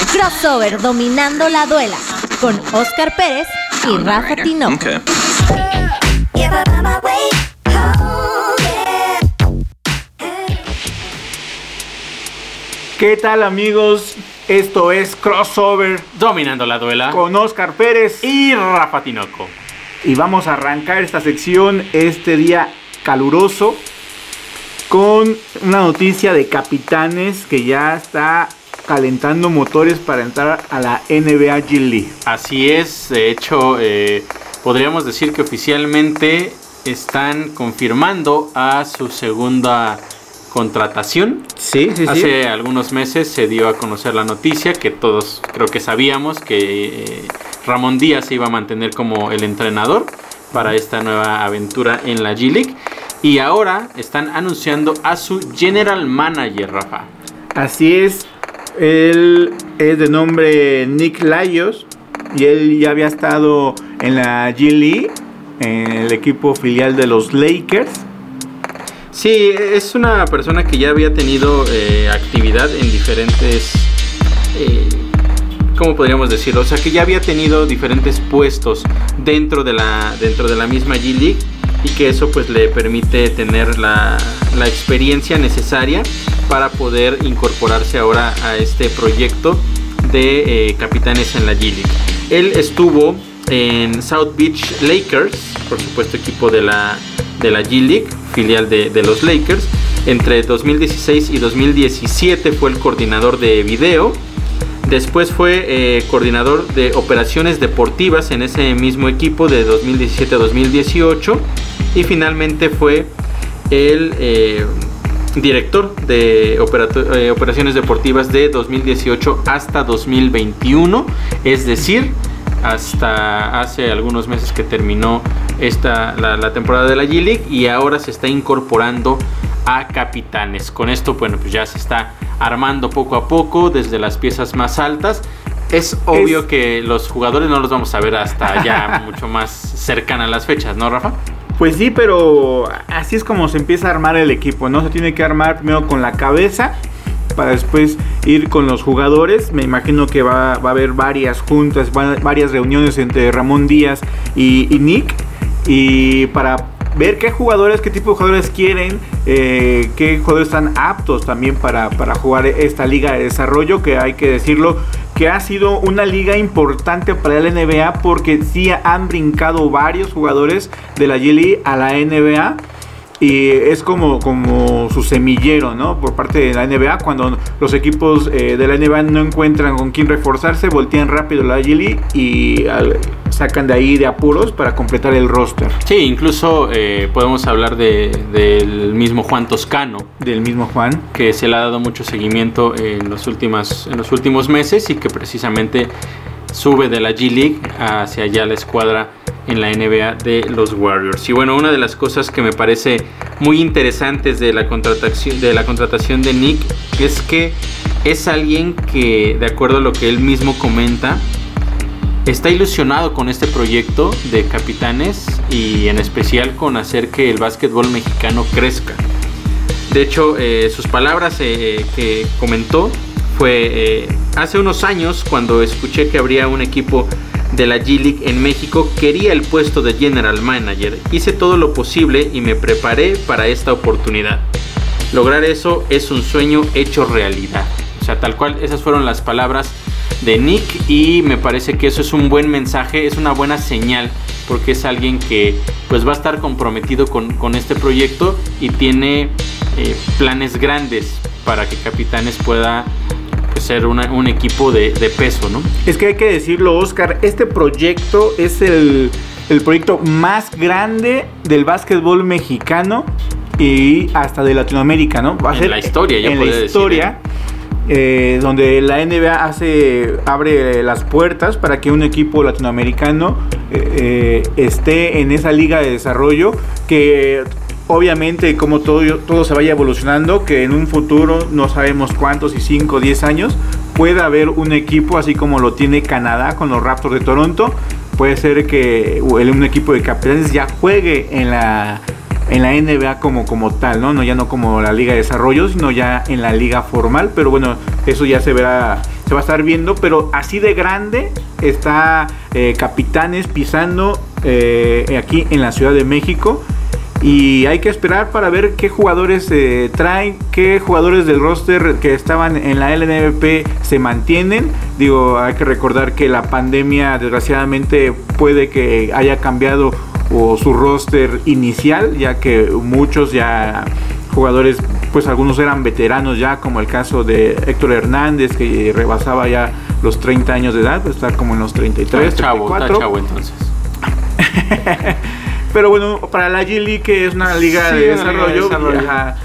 Crossover dominando la duela con Oscar Pérez y Rafa Tinoco. ¿Qué tal amigos? Esto es Crossover Dominando la duela con Oscar Pérez y Rafa Tinoco. y vamos a arrancar esta sección este día caluroso con una noticia de Capitanes que ya está calentando motores para entrar a la NBA G League. Así es, de hecho, eh, podríamos decir que oficialmente están confirmando a su segunda contratación. Sí, sí, Hace algunos meses se dio a conocer la noticia que todos creo que sabíamos que eh, Ramón Díaz se iba a mantener como el entrenador para esta nueva aventura en la G League. Y ahora están anunciando a su general manager, Rafa. Así es, él es de nombre Nick Laios y él ya había estado en la G League, en el equipo filial de los Lakers. Sí, es una persona que ya había tenido eh, actividad en diferentes... eh, ¿Cómo podríamos decirlo? O sea, que ya había tenido diferentes puestos dentro de la, dentro de la misma G League y que eso pues le permite tener la, la experiencia necesaria para poder incorporarse ahora a este proyecto de eh, capitanes en la G League. Él estuvo en South Beach Lakers, por supuesto equipo de la, de la G League, filial de los Lakers. Entre 2016 y 2017 fue el coordinador de video. Después fue eh, coordinador de operaciones deportivas en ese mismo equipo de 2017 a 2018. Y finalmente fue el eh, director de eh, operaciones deportivas de 2018 hasta 2021. Es decir, hasta hace algunos meses que terminó esta, la, la temporada de la G League y ahora se está incorporando a capitanes. Con esto, bueno, pues ya se está armando poco a poco desde las piezas más altas. Es obvio Es- que los jugadores no los vamos a ver hasta ya mucho más cercana a las fechas, ¿no, Rafa? Pues sí, pero así es como se empieza a armar el equipo, ¿no? Se tiene que armar primero con la cabeza para después ir con los jugadores. Me imagino que va, a haber varias juntas, va- varias reuniones entre Ramón Díaz y, y Nick. Y para ver qué jugadores, qué tipo de jugadores quieren, eh, qué jugadores están aptos también para, para jugar esta liga de desarrollo, que hay que decirlo, que ha sido una liga importante para la NBA porque sí han brincado varios jugadores de la G League a la NBA. Y es como, como su semillero, ¿no? Por parte de la NBA. Cuando los equipos eh, de la NBA no encuentran con quién reforzarse, voltean rápido la G League y al- sacan de ahí de apuros para completar el roster Sí, incluso eh, podemos hablar de- del mismo Juan Toscano, del mismo Juan. que se le ha dado mucho seguimiento en los, últimas, en los últimos meses y que precisamente sube de la G League hacia allá la escuadra en la NBA de los Warriors. Y bueno, una de las cosas que me parece muy interesantes de la contratación de, la contratación de Nick es que es alguien que, de acuerdo a lo que él mismo comenta, está ilusionado con este proyecto de capitanes y en especial con hacer que el básquetbol mexicano crezca. De hecho, eh, sus palabras eh, que comentó fue eh, hace unos años cuando escuché que habría un equipo de la G League en México, quería el puesto de general manager. Hice todo lo posible y me preparé para esta oportunidad. Lograr eso es un sueño hecho realidad. O sea, tal cual, esas fueron las palabras de Nick y me parece que eso es un buen mensaje, es una buena señal porque es alguien que pues va a estar comprometido con, con este proyecto y tiene eh, planes grandes para que Capitanes pueda ser una- un equipo de, de peso, ¿no? Es que hay que decirlo, Oscar, este proyecto es el, el proyecto más grande del básquetbol mexicano y hasta de Latinoamérica, ¿no? Va a En la historia, ya en la decir, historia, eh, donde la NBA hace, abre las puertas para que un equipo latinoamericano eh, eh, esté en esa liga de desarrollo que obviamente como todo, todo se vaya evolucionando, que en un futuro no sabemos cuántos, y 5 o 10 años, pueda haber un equipo así como lo tiene Canadá con los Raptors de Toronto. Puede ser que un equipo de capitanes ya juegue en la, en la NBA como, como tal, ¿no? ¿no? Ya no como la Liga de Desarrollo, sino ya en la Liga Formal. Pero bueno, eso ya se verá se va a estar viendo, pero así de grande está eh, Capitanes pisando eh, aquí en la Ciudad de México. Y hay que esperar para ver qué jugadores se traen, qué jugadores del roster que estaban en la LNVP se mantienen. Digo, hay que recordar que la pandemia desgraciadamente puede que haya cambiado o su roster inicial, ya que muchos ya jugadores, pues algunos eran veteranos ya, como el caso de Héctor Hernández, que rebasaba ya los 30 años de edad, está como en los 33, Está chavo, 34. está chavo entonces. Pero bueno, para la G League, que es una liga, Sí, de, una liga de desarrollo, desarrollo. ajá,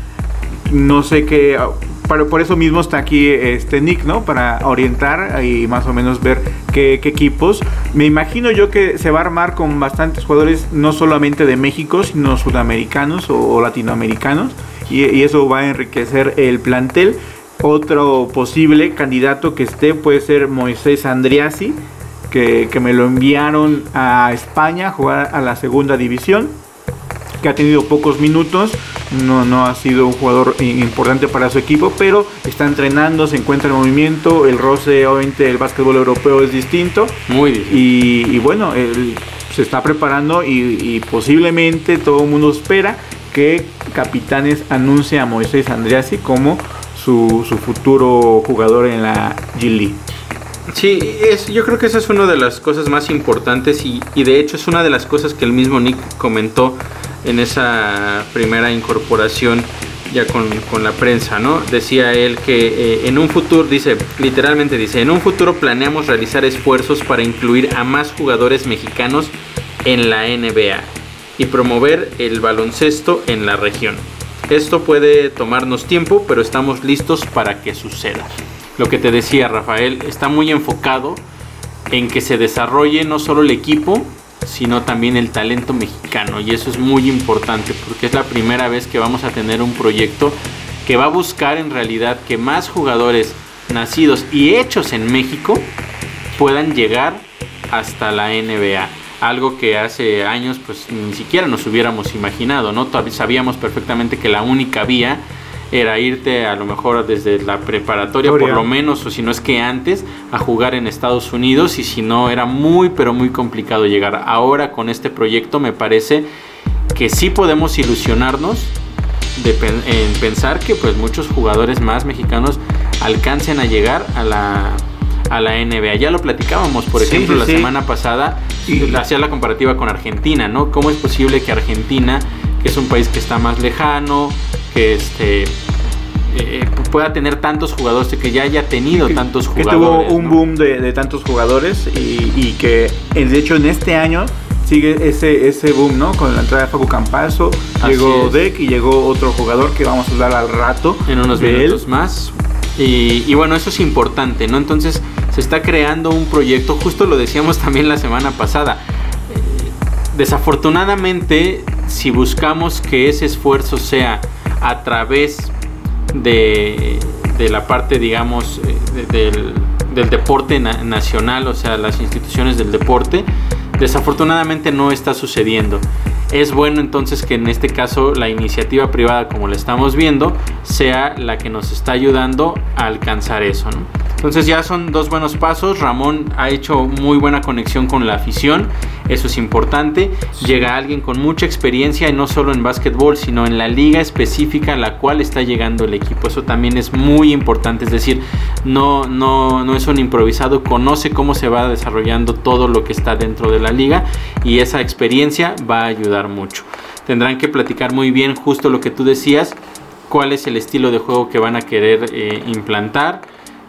no sé qué. Por, por eso mismo está aquí este Nick, ¿no? Para orientar y más o menos ver qué, qué equipos. Me imagino yo que se va a armar con bastantes jugadores, no solamente de México, sino sudamericanos o, o latinoamericanos. Y, y eso va a enriquecer el plantel. Otro posible candidato que esté puede ser Moisés Andriasi, que, que me lo enviaron a España a jugar a la segunda división, que ha tenido pocos minutos, no, no ha sido un jugador importante para su equipo, pero está entrenando, se encuentra en movimiento, el roce obviamente el básquetbol europeo es distinto Muy difícil. y, y bueno, él se está preparando y, y posiblemente todo el mundo espera que Capitanes anuncie a Moisés Andriasi como su, su futuro jugador en la G League. Sí, es, yo creo que esa es una de las cosas más importantes y, y de hecho es una de las cosas que el mismo Nick comentó en esa primera incorporación ya con, con la prensa, ¿no? Decía él que eh, en un futuro, dice, literalmente dice, en un futuro planeamos realizar esfuerzos para incluir a más jugadores mexicanos en la NBA y promover el baloncesto en la región. Esto puede tomarnos tiempo, pero estamos listos para que suceda. Lo que te decía Rafael, está muy enfocado en que se desarrolle no solo el equipo, sino también el talento mexicano. Y eso es muy importante porque es la primera vez que vamos a tener un proyecto que va a buscar en realidad que más jugadores nacidos y hechos en México puedan llegar hasta la NBA. Algo que hace años pues ni siquiera nos hubiéramos imaginado, ¿no? Sabíamos perfectamente que la única vía era irte a lo mejor desde la preparatoria por lo menos o si no es que antes a jugar en Estados Unidos y si no era muy pero muy complicado llegar. Ahora con este proyecto me parece que sí podemos ilusionarnos de pen- en pensar que pues muchos jugadores más mexicanos alcancen a llegar a la a la NBA. Ya lo platicábamos, por Sí, ejemplo, sí, la sí. semana pasada Y- hacía la comparativa con Argentina, ¿no? ¿Cómo es posible que Argentina, que es un país que está más lejano, que este eh, pueda tener tantos jugadores, que ya haya tenido que, tantos que jugadores? tuvo un ¿no? boom de, de tantos jugadores y, y que de hecho en este año sigue ese, ese boom, ¿no? Con la entrada de Facu Campazo, Así llegó es. Deck y llegó otro jugador que vamos a hablar al rato en unos minutos él. más. Y, y bueno, eso es importante, ¿no? Entonces se está creando un proyecto, justo lo decíamos también la semana pasada. Eh, desafortunadamente, si buscamos que ese esfuerzo sea a través de, de la parte, digamos, eh, de- del, del deporte na- nacional, o sea, las instituciones del deporte, desafortunadamente no está sucediendo. Es bueno entonces que en este caso la iniciativa privada, como la estamos viendo, sea la que nos está ayudando a alcanzar eso. Entonces ya son dos buenos pasos. Ramón ha hecho muy buena conexión con la afición. Eso es importante. Llega alguien con mucha experiencia y no solo en básquetbol, sino en la liga específica a la cual está llegando el equipo. Eso también es muy importante. Es decir, no, no, no es un improvisado. Conoce cómo se va desarrollando todo lo que está dentro de la liga y esa experiencia va a ayudar mucho. Tendrán que platicar muy bien justo lo que tú decías, cuál es el estilo de juego que van a querer eh, implantar,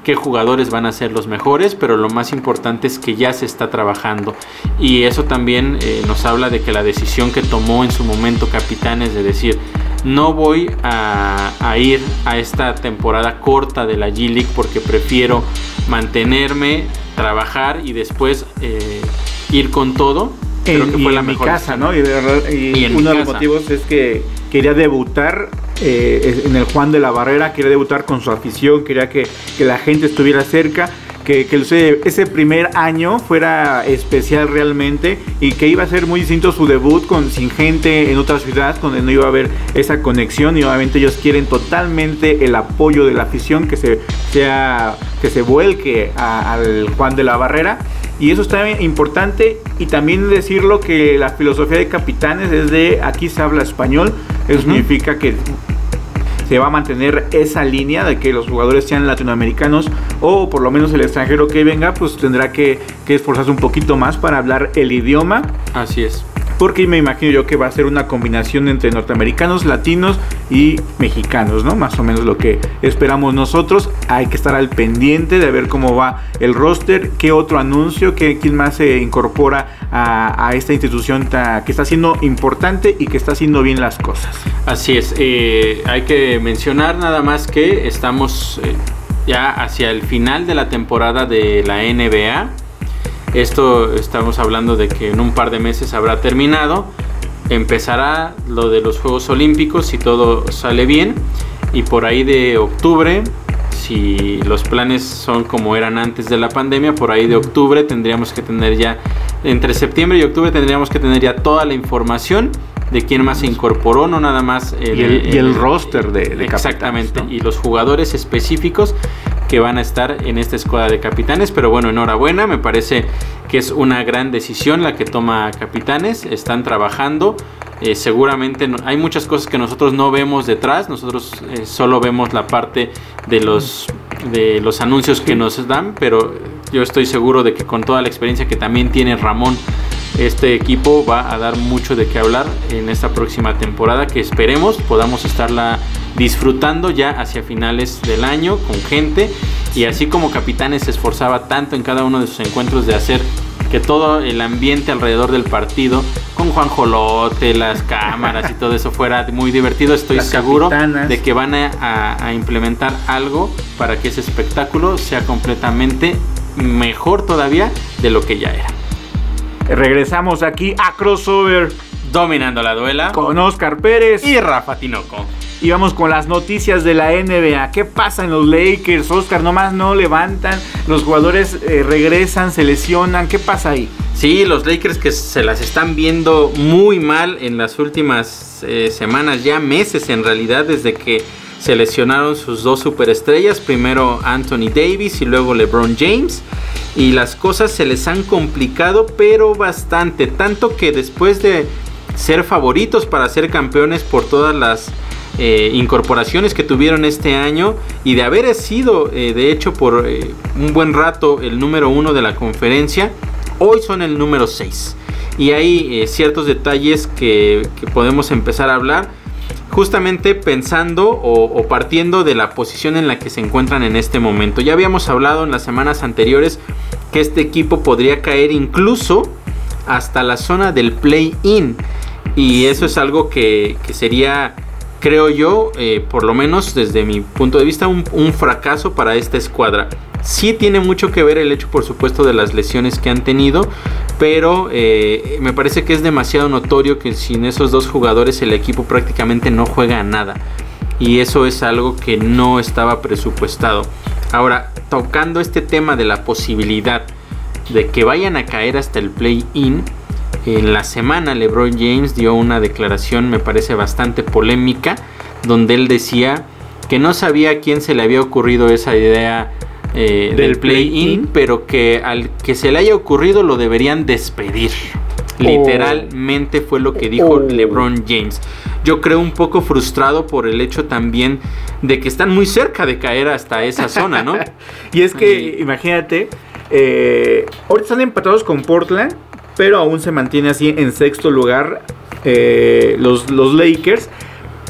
qué jugadores van a ser los mejores, pero lo más importante es que ya se está trabajando. Y eso también eh, nos habla de que la decisión que tomó en su momento Capitanes de decir, no voy a, a ir a esta temporada corta de la G League porque prefiero mantenerme, trabajar y después eh, ir con todo. Creo En, que y fue la en mi mejor casa, decisión. ¿no? Y, de verdad- y Y en uno de los motivos es que quería debutar eh, en el Juan de la Barrera, quería debutar con su afición, quería que, que la gente estuviera cerca. que, que ese, primer año fuera especial realmente y que iba a ser muy distinto su debut con sin gente en otra ciudad, donde no iba a haber esa conexión y obviamente ellos quieren totalmente el apoyo de la afición que se sea que se vuelque a- al Juan de la Barrera y eso está importante y también decirlo que la filosofía de Capitanes es de aquí se habla español, eso significa que se va a mantener esa línea de que los jugadores sean latinoamericanos o por lo menos el extranjero que venga pues tendrá que, que esforzarse un poquito más para hablar el idioma Así es. Porque me imagino yo que va a ser una combinación entre norteamericanos, latinos y mexicanos, ¿no? Más o menos lo que esperamos nosotros. Hay que estar al pendiente de ver cómo va el roster, qué otro anuncio, qué, quién más se incorpora a, esta institución que está siendo importante y que está haciendo bien las cosas. Así es, eh, hay que mencionar nada más que estamos eh, ya hacia el final de la temporada de la NBA. Esto estamos hablando de que en un par de meses habrá terminado. Empezará lo de los Juegos Olímpicos si todo sale bien. Y por ahí de octubre, si los planes son como eran antes de la pandemia, por ahí de octubre tendríamos que tener ya, entre septiembre y octubre tendríamos que tener ya toda la información de quién más se incorporó, no nada más Y el- y el roster de- de exactamente y los jugadores específicos que van a estar en esta escuadra de capitanes. Pero bueno, enhorabuena, me parece que es una gran decisión la que toma capitanes. Están trabajando. eh, seguramente no- hay muchas cosas que nosotros no vemos detrás. Nosotros eh, solo vemos la parte de los, de los anuncios que nos dan. Pero yo estoy seguro de que con toda la experiencia que también tiene Ramón este equipo va a dar mucho de qué hablar en esta próxima temporada que esperemos podamos estarla disfrutando ya hacia finales del año con gente y así como Capitanes se esforzaba tanto en cada uno de sus encuentros de hacer que todo el ambiente alrededor del partido con Juan Jolote, las cámaras y todo eso fuera muy divertido, estoy Las seguro capitanas. de que van a, a- a implementar algo para que ese espectáculo sea completamente mejor todavía de lo que ya era. Regresamos aquí a Crossover Dominando la duela. con Oscar Pérez. Y Rafa Tinoco. Y vamos con las noticias de la NBA. ¿Qué pasa en los Lakers? Oscar, nomás no levantan. Los jugadores eh, regresan, se lesionan. ¿Qué pasa ahí? Sí, los Lakers que se las están viendo muy mal en las últimas eh, semanas, ya meses en realidad, desde que se lesionaron sus dos superestrellas, primero Anthony Davis y luego LeBron James. Y las cosas se les han complicado, pero bastante. Tanto que después de ser favoritos para ser campeones por todas las eh, incorporaciones que tuvieron este año y de haber sido, eh, de hecho, por eh, un buen rato el número uno de la conferencia, hoy son el número 6. Y hay ciertos detalles que podemos empezar a hablar justamente pensando o, partiendo de la posición en la que se encuentran en este momento. Ya habíamos hablado en las semanas anteriores que este equipo podría caer incluso hasta la zona del play-in. Y eso es algo que, sería, creo yo, eh, por lo menos desde mi punto de vista, un fracaso para esta escuadra. Sí tiene mucho que ver el hecho, por supuesto, de las lesiones que han tenido, pero eh, me parece que es demasiado notorio que sin esos dos jugadores el equipo prácticamente no juega a nada. Y eso es algo que no estaba presupuestado. Ahora, tocando este tema de la posibilidad de que vayan a caer hasta el play-in, en la semana LeBron James dio una declaración, me parece bastante polémica, donde él decía que no sabía a quién se le había ocurrido esa idea eh, del, Del play-in, pero que al que se le haya ocurrido lo deberían despedir. Literalmente fue lo que dijo Oh. LeBron James. Yo creo un poco frustrado por el hecho también de que están muy cerca de caer hasta esa zona, ¿no? Y es que, Y- imagínate, eh, ahorita están empatados con Portland, pero aún se mantiene así en sexto lugar eh, los, los Lakers.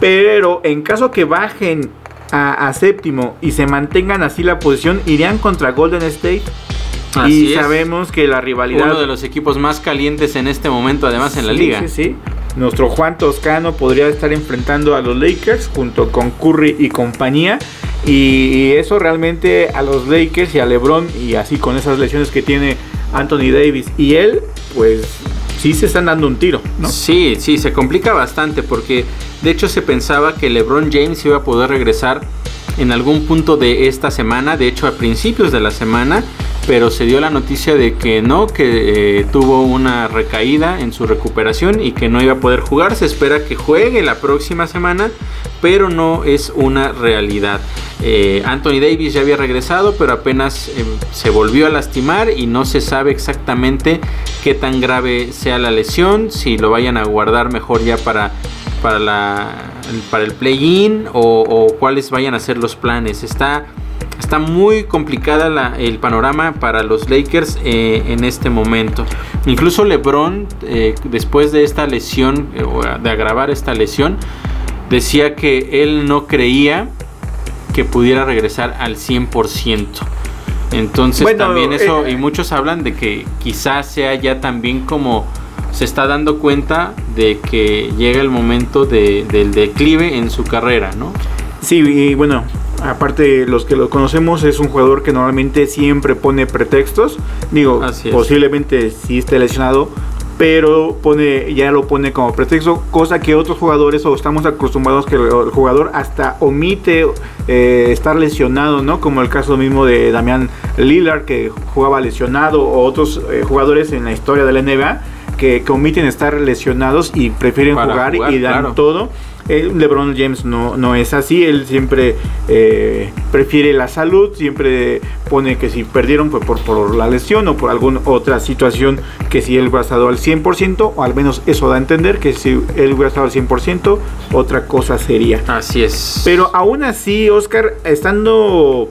Pero en caso que bajen a, a séptimo y se mantengan así la posición, irían contra Golden State. Así y es. sabemos que la rivalidad... Uno de los equipos más calientes en este momento, además en la liga. Sí, sí. Nuestro Juan Toscano podría estar enfrentando a los Lakers junto con Curry y compañía. Y eso realmente a los Lakers y a LeBron y así con esas lesiones que tiene Anthony Davis y él, pues sí se están dando un tiro, ¿no? Sí, sí, se complica bastante porque de hecho se pensaba que LeBron James iba a poder regresar en algún punto de esta semana, de hecho a principios de la semana, pero se dio la noticia de que no, que eh, tuvo una recaída en su recuperación y que no iba a poder jugar. Se espera que juegue la próxima semana, pero no es una realidad. Eh, Anthony Davis ya había regresado, pero apenas eh, se volvió a lastimar y no se sabe exactamente qué tan grave sea la lesión, si lo vayan a guardar mejor ya para, para, la, para el play-in o, cuáles vayan a ser los planes. Está está muy complicada el panorama para los Lakers eh, en este momento. Incluso LeBron, eh, después de esta lesión, de agravar esta lesión, decía que él no creía que pudiera regresar al 100%. Entonces también eso, y muchos hablan de que quizás sea ya también como se está dando cuenta de que llega el momento del declive en su carrera, ¿no? Sí, y bueno, aparte los que lo conocemos, es un jugador que normalmente siempre pone pretextos. Digo, posiblemente sí esté lesionado, pero pone, ya lo pone como pretexto, cosa que otros jugadores o estamos acostumbrados que el, jugador hasta omite eh, estar lesionado, ¿no? Como el caso mismo de Damián Lillard que jugaba lesionado o otros eh, jugadores en la historia de la NBA que, omiten estar lesionados y prefieren jugar, y dan todo. Eh, LeBron James no, no es así, él siempre eh, prefiere la salud, siempre pone que si perdieron fue por, por la lesión o por alguna otra situación que si él hubiera estado al 100%, o al menos eso da a entender que si él hubiera estado al 100%, otra cosa sería. Así es. Pero aún así, Oscar, estando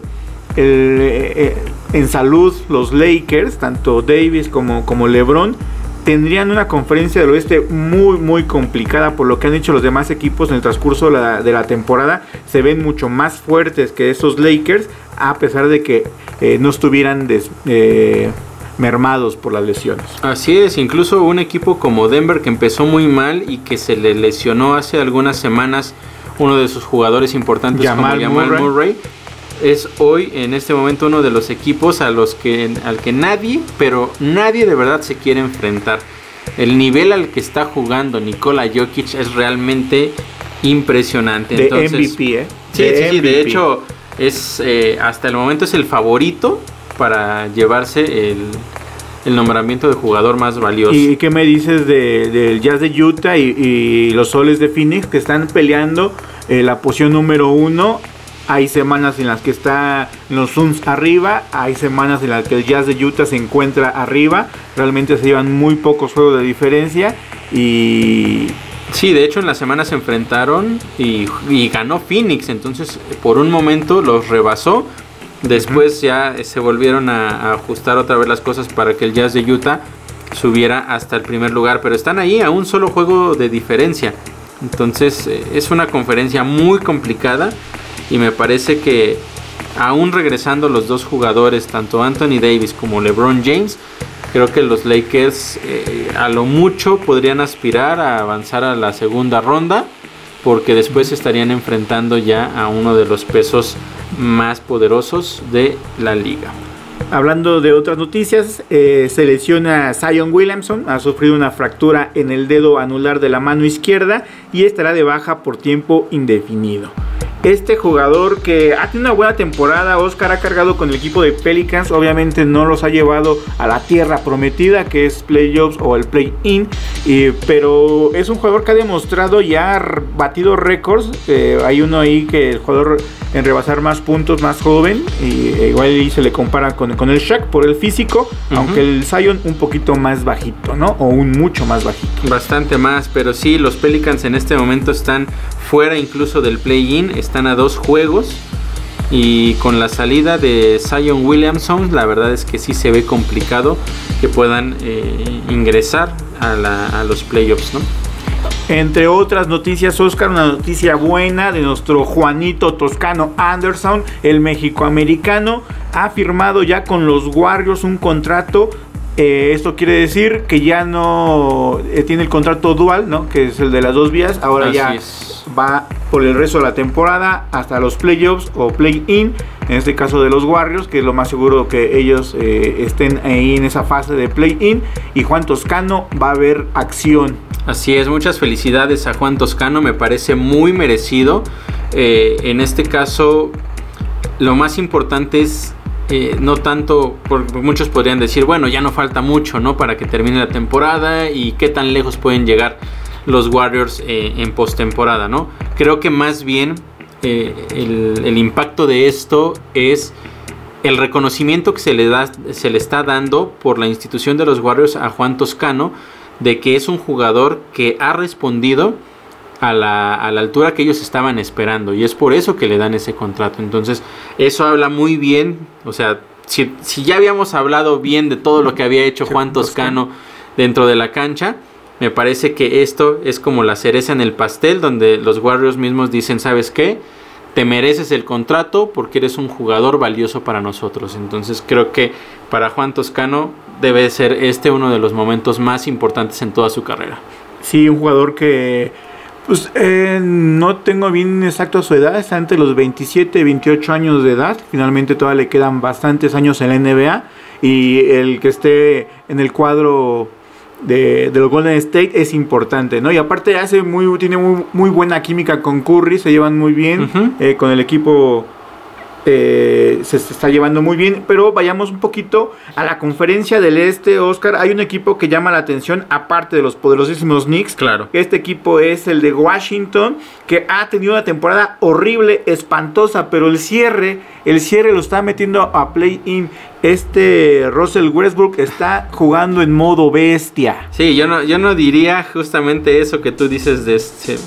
eh, en salud los Lakers, tanto Davis como, como LeBron, tendrían una conferencia del oeste muy muy complicada por lo que han hecho los demás equipos en el transcurso de la, temporada se ven mucho más fuertes que esos Lakers a pesar de que eh, no estuvieran eh, mermados por las lesiones. Así es, incluso un equipo como Denver que empezó muy mal y que se le lesionó hace algunas semanas uno de sus jugadores importantes como Jamal Murray es hoy en este momento uno de los equipos a los que al que nadie, pero nadie de verdad se quiere enfrentar. El nivel al que está jugando Nikola Jokic es realmente impresionante. De MVP, ¿eh? Sí, de sí, de hecho es eh, hasta el momento es el favorito para llevarse el, nombramiento de jugador más valioso. ¿Y qué me dices del Jazz de Utah y, los Soles de Phoenix que están peleando eh, la posición número uno hay semanas en las que está los Suns arriba, hay semanas en las que el Jazz de Utah se encuentra arriba. Realmente se llevan muy pocos juegos de diferencia y Sí, de hecho en la semana se enfrentaron y, ganó Phoenix, entonces por un momento los rebasó. Después ya se volvieron a, ajustar otra vez las cosas para que el Jazz de Utah subiera hasta el primer lugar, pero están ahí a un solo juego de diferencia. Entonces eh, es una conferencia muy complicada y me parece que aún regresando los dos jugadores, tanto Anthony Davis como LeBron James, creo que los Lakers eh, a lo mucho podrían aspirar a avanzar a la segunda ronda porque después estarían enfrentando ya a uno de los pesos más poderosos de la liga. Hablando de otras noticias, eh, se lesiona Zion Williamson, ha sufrido una fractura en el dedo anular de la mano izquierda y estará de baja por tiempo indefinido este jugador que ha tenido una buena temporada, Oscar ha cargado con el equipo de Pelicans, obviamente no los ha llevado a la tierra prometida que es playoffs o el play-in, pero es un jugador que ha demostrado ya ha batido récords, eh, hay uno ahí que el jugador en rebasar más puntos, más joven, y e igual ahí se le compara con, con el Shaq por el físico, aunque el Zion un poquito más bajito, ¿no? O un mucho más bajito. Bastante más, pero sí, los Pelicans en este momento están fuera incluso del play-in, están a dos juegos. Y con la salida de Zion Williamson, la verdad es que sí se ve complicado que puedan eh, ingresar a, a los playoffs, ¿no? Entre otras noticias, Oscar, una noticia buena de nuestro Juanito Toscano Anderson, el mexicoamericano, ha firmado ya con los Warriors un contrato. Eh, esto quiere decir que ya no eh, tiene el contrato dual, ¿no? Que es el de las dos vías. Ahora ya va por el resto de la temporada hasta los playoffs o play-in. En este caso de los Warriors, que es lo más seguro que ellos eh, estén ahí en esa fase de play-in. Y Juan Toscano va a ver acción Así es, muchas felicidades a Juan Toscano, me parece muy merecido. Eh, en este caso, lo más importante es eh, no tanto, porque muchos podrían decir, bueno, ya no falta mucho, ¿no? Para que termine la temporada y qué tan lejos pueden llegar los Warriors eh, en postemporada, ¿no? Creo que más bien eh, el, el, impacto de esto es el reconocimiento que se le, da, se le está dando por la institución de los Warriors a Juan Toscano de que es un jugador que ha respondido a la, a la, altura que ellos estaban esperando y es por eso que le dan ese contrato. Entonces, eso habla muy bien, o sea, si, si ya habíamos hablado bien de todo lo que había hecho Juan Toscano dentro de la cancha, me parece que esto es como la cereza en el pastel donde los Warriors mismos dicen, ¿sabes qué? Te mereces el contrato porque eres un jugador valioso para nosotros. Entonces creo que para Juan Toscano debe ser este uno de los momentos más importantes en toda su carrera. Sí, un jugador que pues eh, no tengo bien exacto su edad, está entre los 27 y 28 años de edad. Finalmente todavía le quedan bastantes años en la NBA. Y el que esté en el cuadro de, de, los Golden State es importante, ¿no? Y aparte hace muy, tiene muy, muy buena química con Curry, se llevan muy bien uh -huh. eh, con el equipo. Eh, se, se, está llevando muy bien, pero vayamos un poquito a la conferencia del este, Oscar. Hay un equipo que llama la atención, aparte de los poderosísimos Knicks. Claro. Este equipo es el de Washington, que ha tenido una temporada horrible, espantosa, pero el cierre, el cierre lo está metiendo a play-in. Este Russell Westbrook está jugando en modo bestia. Sí, yo no, yo no diría justamente eso que tú dices de este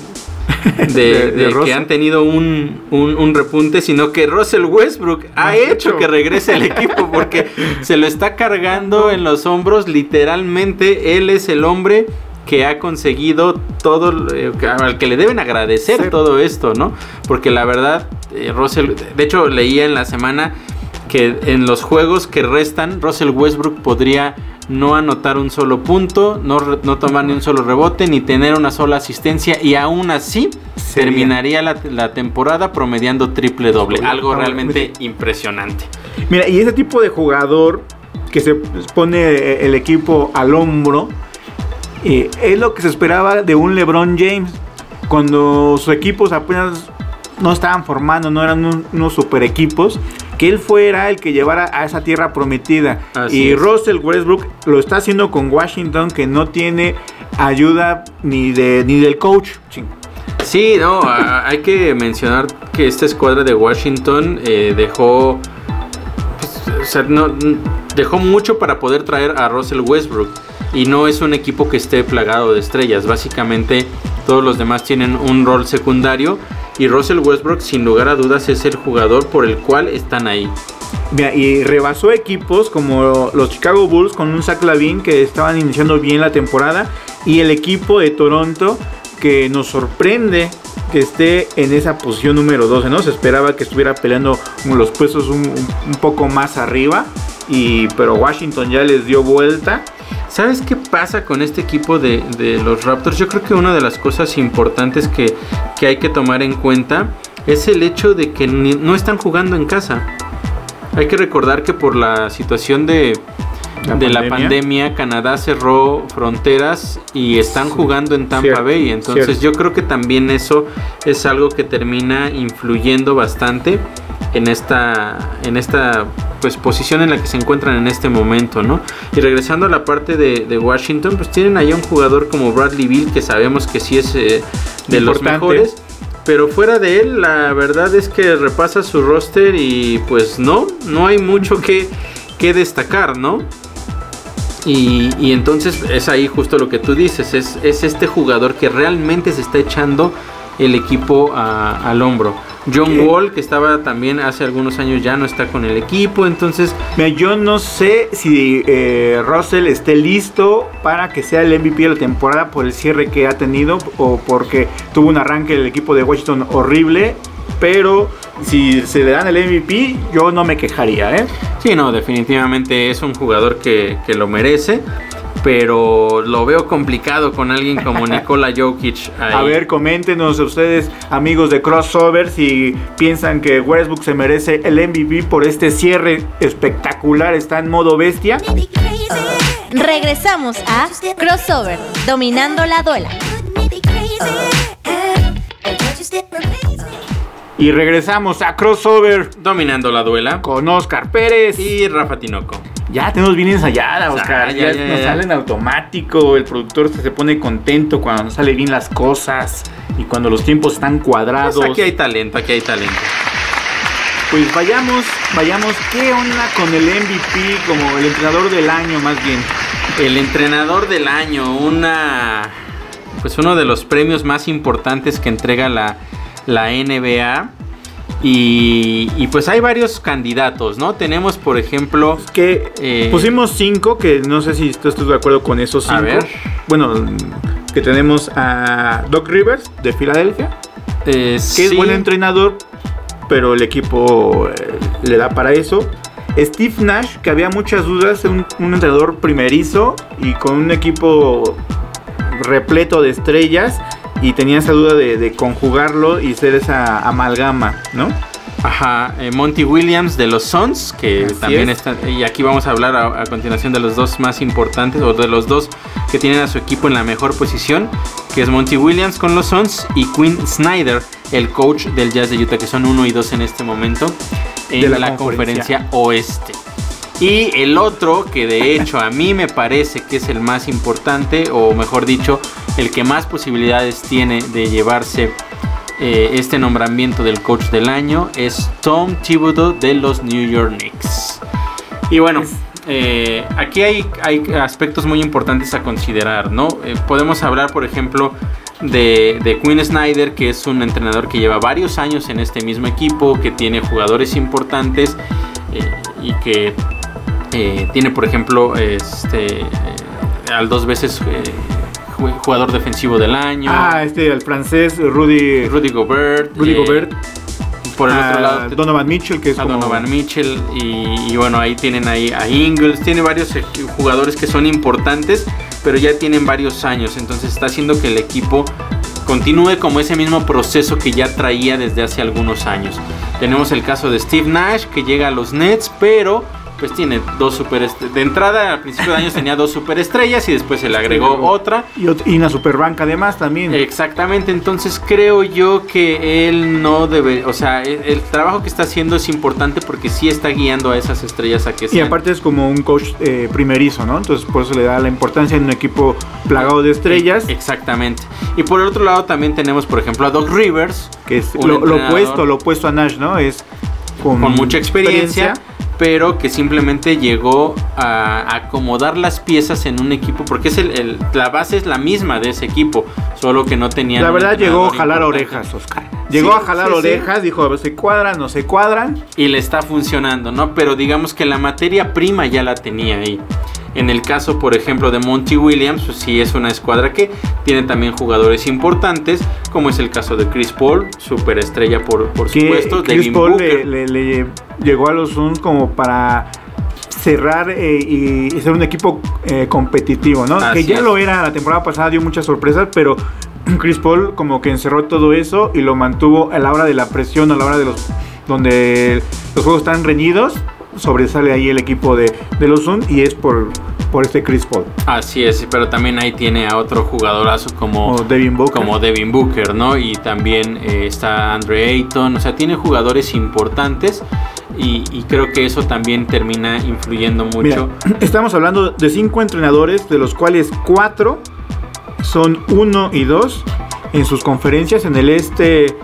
de, de, de, de que han tenido un, un, un, repunte, sino que Russell Westbrook ha hecho que regrese al equipo porque se lo está cargando en los hombros literalmente. Él es el hombre que ha conseguido todo, eh, al que le deben agradecer sí. todo esto, ¿no? Porque la verdad, eh, Russell, de hecho leía en la semana que en los juegos que restan, Russell Westbrook podría no anotar un solo punto, no, no, tomar ni un solo rebote, ni tener una sola asistencia y aún así Sería. terminaría la, la, temporada promediando triple doble. Algo realmente impresionante. Mira, y ese tipo de jugador que se pone el equipo al hombro eh, es lo que se esperaba de un LeBron James cuando sus equipos apenas no estaban formando, no eran un, unos super equipos que él fuera el que llevara a esa tierra prometida. Así y es. Russell Westbrook lo está haciendo con Washington, que no tiene ayuda ni, de, ni del coach. Ching. Sí, no, hay que mencionar que esta escuadra de Washington eh, dejó, pues, o sea, no, dejó mucho para poder traer a Russell Westbrook. Y no es un equipo que esté plagado de estrellas. Básicamente todos los demás tienen un rol secundario y Russell Westbrook sin lugar a dudas es el jugador por el cual están ahí. Y rebasó equipos como los Chicago Bulls con un Zach Lavin que estaban iniciando bien la temporada y el equipo de Toronto que nos sorprende que esté en esa posición número 12, ¿no? Se esperaba que estuviera peleando los puestos un, un poco más arriba y pero Washington ya les dio vuelta ¿Sabes qué pasa con este equipo de, de, los Raptors? Yo creo que una de las cosas importantes que, que hay que tomar en cuenta es el hecho de que no están jugando en casa. Hay que recordar que por la situación de, ¿La de pandemia? la pandemia, Canadá cerró fronteras y están sí, jugando en Tampa cierto, Bay. Entonces cierto. yo creo que también eso es algo que termina influyendo bastante en esta, en esta pues, posición en la que se encuentran en este momento, ¿no? Y regresando a la parte de, de Washington, pues tienen ahí un jugador como Bradley Bill, que sabemos que sí es eh, de Importante. los mejores. Pero fuera de él, la verdad es que repasa su roster y pues no, no hay mucho que, que destacar, ¿no? Y, y, entonces es ahí justo lo que tú dices, es, es este jugador que realmente se está echando el equipo a, al hombro. John Wall, que estaba también hace algunos años ya no está con el equipo, entonces... Mira, yo no sé si eh, Russell esté listo para que sea el MVP de la temporada por el cierre que ha tenido o porque tuvo un arranque del equipo de Washington horrible, pero si se le dan el MVP, yo no me quejaría, ¿eh? Sí, no, definitivamente es un jugador que, que lo merece pero lo veo complicado con alguien como Nikola Jokic. Ahí. A ver, coméntenos ustedes, amigos de Crossover, si piensan que Westbrook se merece el MVP por este cierre espectacular, está en modo bestia. Regresamos a Crossover, dominando la duela. Y regresamos a crossover Dominando la duela. con Oscar Pérez. Y Rafa Tinoco. Ya tenemos bien ensayada, Oscar. ya, ya, ya, nos sale en automático. El productor se pone contento cuando nos sale bien las cosas y cuando los tiempos están cuadrados. Pues aquí hay talento, aquí hay talento. Pues vayamos, vayamos. ¿Qué onda con el MVP como el entrenador del año más bien? El entrenador del año, una pues uno de los premios más importantes que entrega la, la NBA. Y, y pues hay varios candidatos, ¿no? Tenemos, por ejemplo, Que Eh, pusimos cinco, que no sé si tú estás de acuerdo con esos A cinco. ver. Bueno, que tenemos a Doc Rivers de Filadelfia, eh, que es buen entrenador, pero el equipo eh, le da para eso. Steve Nash, que había muchas dudas, un, un entrenador primerizo y con un equipo repleto de estrellas y tenía esa duda de, de conjugarlo y ser esa amalgama, ¿no? Ajá, eh, Monty Williams de los Suns, que Así también es. están. Y aquí vamos a hablar a, a continuación de los dos más importantes, o de los dos que tienen a su equipo en la mejor posición, que es Monty Williams con los Suns y Quinn Snyder, el coach del Jazz de Utah, que son uno y dos en este momento en De la, la conferencia. oeste. Y el otro, que de hecho a mí me parece que es el más importante, o mejor dicho, el que más posibilidades tiene de llevarse eh, este nombramiento del coach del año es Tom Thibodeau de los New York Knicks. Y bueno, eh, aquí hay, hay aspectos muy importantes a considerar, ¿no? Eh, podemos hablar, por ejemplo, de, de Quinn Snyder, que es un entrenador que lleva varios años en este mismo equipo, que tiene jugadores importantes y que tiene, por ejemplo, este, al dos veces jugador defensivo del año. Ah, este, el francés Rudy, Rudy Gobert. Rudy eh, Gobert. Por el otro a lado, Donovan Mitchell, que es a como... Donovan Mitchell. Y, y bueno, ahí tienen ahí a Ingles. Tiene varios jugadores que son importantes, pero ya tienen varios años. Entonces está haciendo que el equipo continúe como ese mismo proceso que ya traía desde hace algunos años. Tenemos el caso de Steve Nash, que llega a los Nets, pero pues tiene dos super de entrada al principio de años tenía dos superestrellas y después se le agregó otra Y, y una superbanca además también. Exactamente, entonces creo yo que él no debe, o sea, el, el trabajo que está haciendo es importante porque sí está guiando a esas estrellas a que y sean. aparte es como un coach eh, primerizo, ¿no? Entonces por eso le da la importancia en un equipo plagado de estrellas, Exactamente. Y por el otro lado también tenemos, por ejemplo, a Doc Rivers, que es lo, opuesto, lo opuesto a Nash, ¿no? Es con, con mucha experiencia, pero que simplemente llegó a acomodar las piezas en un equipo, porque es el, el- la base es la misma de ese equipo, solo que no tenía. La verdad llegó a jalar orejas, Oscar. Llegó Sí, a jalar sí, sí. orejas, dijo, se cuadran, no se cuadran. y le está funcionando, ¿no? Pero digamos que la materia prima ya la tenía ahí. En el caso, por ejemplo, de Monty Williams, pues sí es una escuadra que tiene también jugadores importantes, como es el caso de Chris Paul, superestrella por, por supuesto, Chris Devin Paul Booker. le, le- le llegó a los Suns como para cerrar eh, y ser un equipo eh, competitivo, ¿no? Así que ya es. lo era la temporada pasada, dio muchas sorpresas, pero Chris Paul como que encerró todo eso y lo mantuvo a la hora de la presión, a la hora de los donde los juegos están reñidos, sobresale ahí el equipo de, de los Suns y es por, por este Chris Paul. Así es, pero también ahí tiene a otro jugadorazo como, Devin Booker. como Devin Booker, ¿no? Y también eh, está Andre Ayton, o sea, tiene jugadores importantes y, y creo que eso también termina influyendo mucho. Mira, estamos hablando de cinco entrenadores, de los cuales cuatro son uno y dos en sus conferencias. En el este,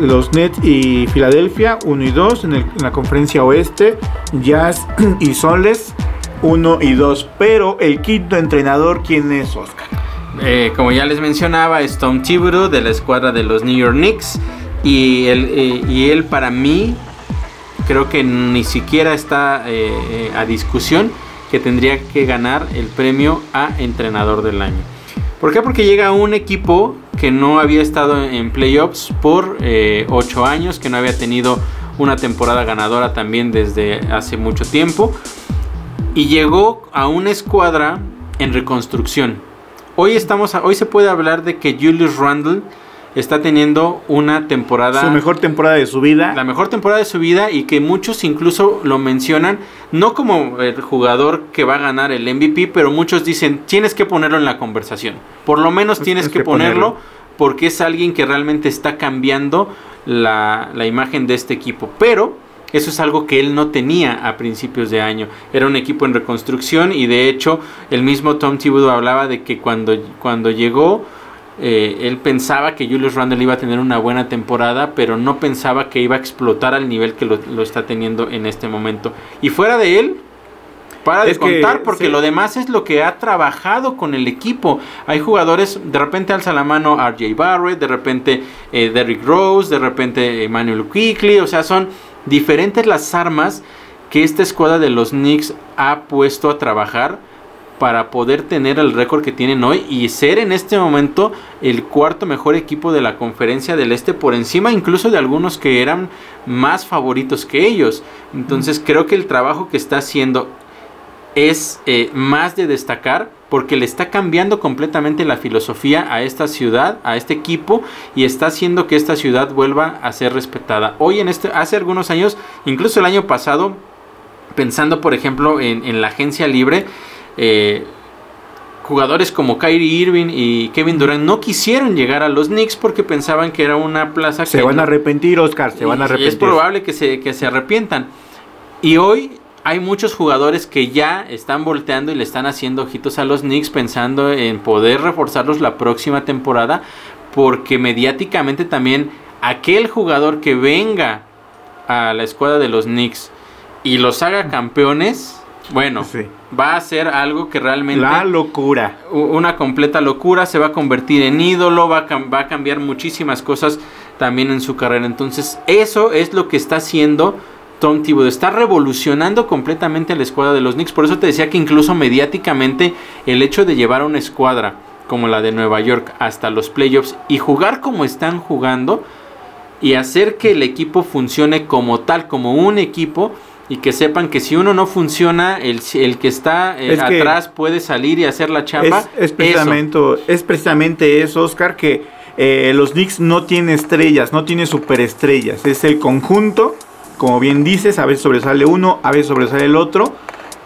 los Nets y Filadelfia, uno y dos. En, el- en la conferencia oeste, Jazz y Soles, uno y dos. Pero el quinto entrenador, ¿quién es, Oscar? Eh, como ya les mencionaba, es Tom Thibodeau de la escuadra de los New York Knicks. Y él, eh, y él para mí, creo que ni siquiera está eh, a discusión que tendría que ganar el premio a entrenador del año. ¿Por qué? Porque llega un equipo que no había estado en playoffs por 8 años, que no había tenido una temporada ganadora también desde hace mucho tiempo. Y llegó a una escuadra en reconstrucción. Hoy, estamos a- hoy se puede hablar de que Julius Randle está teniendo una temporada Su mejor temporada de su vida. la mejor temporada de su vida y que muchos incluso lo mencionan no como el jugador que va a ganar el MVP, pero muchos dicen tienes que ponerlo en la conversación. Por lo menos tienes Tienes que, que ponerlo, ponerlo. porque es alguien que realmente está cambiando la, la imagen de este equipo. Pero eso es algo que él no tenía a principios de año. Era un equipo en reconstrucción y de hecho el mismo Tom Thibodeau hablaba de que cuando, cuando llegó eh, él pensaba que Julius Randle iba a tener una buena temporada, pero no pensaba que iba a explotar al nivel que lo, está teniendo en este momento. Y fuera de él, para de contar, porque lo demás es lo que ha trabajado con el equipo. Hay jugadores, de repente alza la mano RJ Barrett, de repente eh, Derrick Rose, de repente Emmanuel Quickly, o sea, son diferentes las armas que esta escuadra de los Knicks ha puesto a trabajar para poder tener el récord que tienen hoy y ser en este momento el cuarto mejor equipo de la conferencia del este por encima incluso de algunos que eran más favoritos que ellos. Entonces creo que el trabajo que está haciendo es eh, más de destacar porque le está cambiando completamente la filosofía a esta ciudad, a este equipo y está haciendo que esta ciudad vuelva a ser respetada. Hoy en este, hace algunos años, incluso el año pasado, pensando por ejemplo en, en la agencia libre, eh, jugadores como Kyrie Irving y Kevin Durant no quisieron llegar a los Knicks porque pensaban que era una plaza se van a arrepentir Oscar se van a arrepentir es probable que se, que se arrepientan. Y hoy hay muchos jugadores que ya están volteando y le están haciendo ojitos a los Knicks pensando en poder reforzarlos la próxima temporada porque mediáticamente también aquel jugador que venga a la escuadra de los Knicks y los haga campeones bueno, va a ser algo que realmente... La locura. Una completa locura, se va a convertir en ídolo, va a, va a cambiar muchísimas cosas también en su carrera. Entonces, eso es lo que está haciendo Tom Thibodeau. Está revolucionando completamente la escuadra de los Knicks. Por eso te decía que incluso mediáticamente el hecho de llevar a una escuadra como la de Nueva York hasta los playoffs y jugar como están jugando y hacer que el equipo funcione como tal, como un equipo, y que sepan que si uno no funciona, el, el que está eh, atrás puede salir y hacer la chamba. Es, precisamente, eso. es precisamente eso, Oscar, que eh, los Knicks no tienen estrellas, no tienen superestrellas. Es el conjunto, como bien dices, a veces sobresale uno, a veces sobresale el otro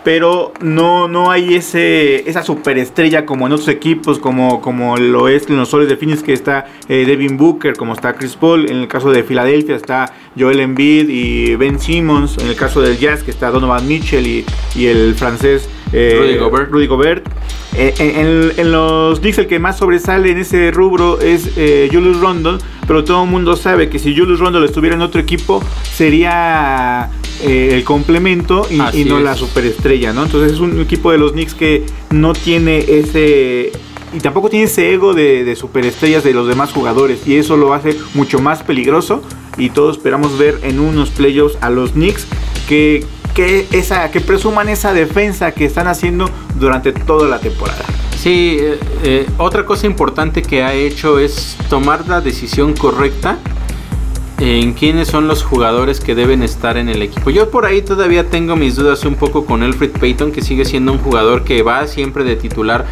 pero no, no hay ese, esa superestrella como en otros equipos, como, como lo es en los soles de Phoenix, que está eh, Devin Booker, como está Chris Paul, en el caso de Filadelfia está Joel Embiid y Ben Simmons, en el caso del Jazz, que está Donovan Mitchell y, y el francés eh, Rudy Gobert. Eh, en, los Knicks el que más sobresale en ese rubro es eh, Julius Rondon, pero todo el mundo sabe que si Julius Rondon estuviera en otro equipo sería el complemento y, no la superestrella, ¿no? Entonces es un equipo de los Knicks que no tiene ese y tampoco tiene ese ego de, de, superestrellas de los demás jugadores y eso lo hace mucho más peligroso y todos esperamos ver en unos playoffs a los Knicks que que, esa, que presuman esa defensa que están haciendo durante toda la temporada. Sí, eh, eh, otra cosa importante que ha hecho es tomar la decisión correcta en quiénes son los jugadores que deben estar en el equipo. Yo por ahí todavía tengo mis dudas un poco con Alfred Payton, que sigue siendo un jugador que va siempre de titular,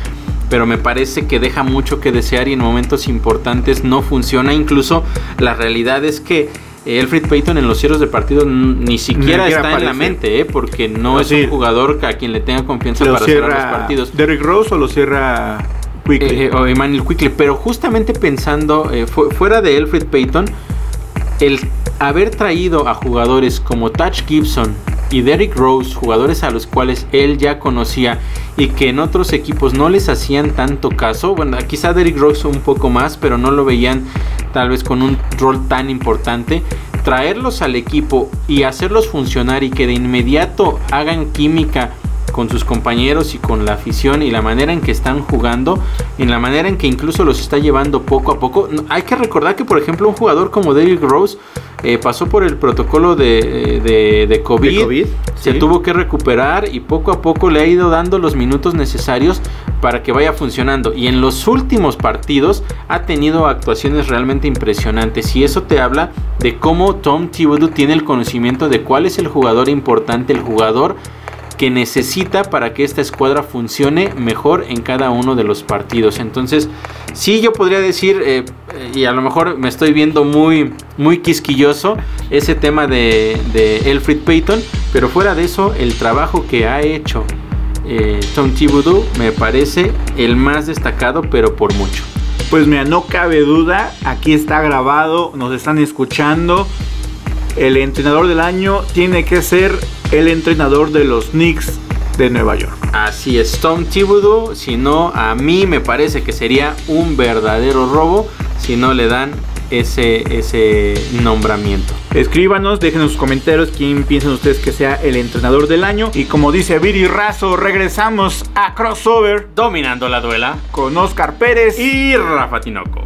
pero me parece que deja mucho que desear y en momentos importantes no funciona. Incluso la realidad es que Elfrid Payton en los cierres de partido ni siquiera está en la mente, ¿eh? porque no es un jugador a quien le tenga confianza para cerrar los partidos. ¿Derrick Rose o lo cierra Quickly? Eh, o Emmanuel Quickly, pero justamente pensando eh, fuera de Elfrid Payton, el haber traído a jugadores como Touch Gibson y Derrick Rose, jugadores a los cuales él ya conocía y que en otros equipos no les hacían tanto caso, bueno, quizá Derrick Rose un poco más, pero no lo veían tal vez con un rol tan importante, traerlos al equipo y hacerlos funcionar y que de inmediato hagan química con sus compañeros y con la afición y la manera en que están jugando, en la manera en que incluso los está llevando poco a poco. Hay que recordar que, por ejemplo, un jugador como Derrick Rose eh, pasó por el protocolo de, de, COVID, se tuvo que recuperar y poco a poco le ha ido dando los minutos necesarios para que vaya funcionando. Y en los últimos partidos ha tenido actuaciones realmente impresionantes. Y eso te habla de cómo Tom Thibodeau tiene el conocimiento de cuál es el jugador importante, el jugador que necesita para que esta escuadra funcione mejor en cada uno de los partidos. Entonces, sí, yo podría decir, eh, y a lo mejor me estoy viendo muy, muy quisquilloso, ese tema de, de Elfrid Payton, pero fuera de eso, el trabajo que ha hecho eh, Tom Thibodeau me parece el más destacado, pero por mucho. Pues mira, no cabe duda, aquí está grabado, nos están escuchando. El entrenador del año tiene que ser el entrenador de los Knicks de Nueva York. Así es, Tom Thibodeau, si no, a mí me parece que sería un verdadero robo si no le dan ese, ese nombramiento. Escríbanos, dejen en sus comentarios quién piensan ustedes que sea el entrenador del año. Y como dice Viri Razo, regresamos a Crossover Dominando la duela con Oscar Pérez. y Rafa Tinoco.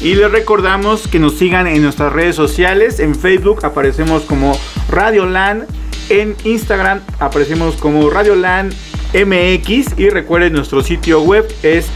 Y les recordamos que nos sigan en nuestras redes sociales. En Facebook aparecemos como Radio Land. En Instagram aparecemos como Radio Land MX. Y recuerden, nuestro sitio web es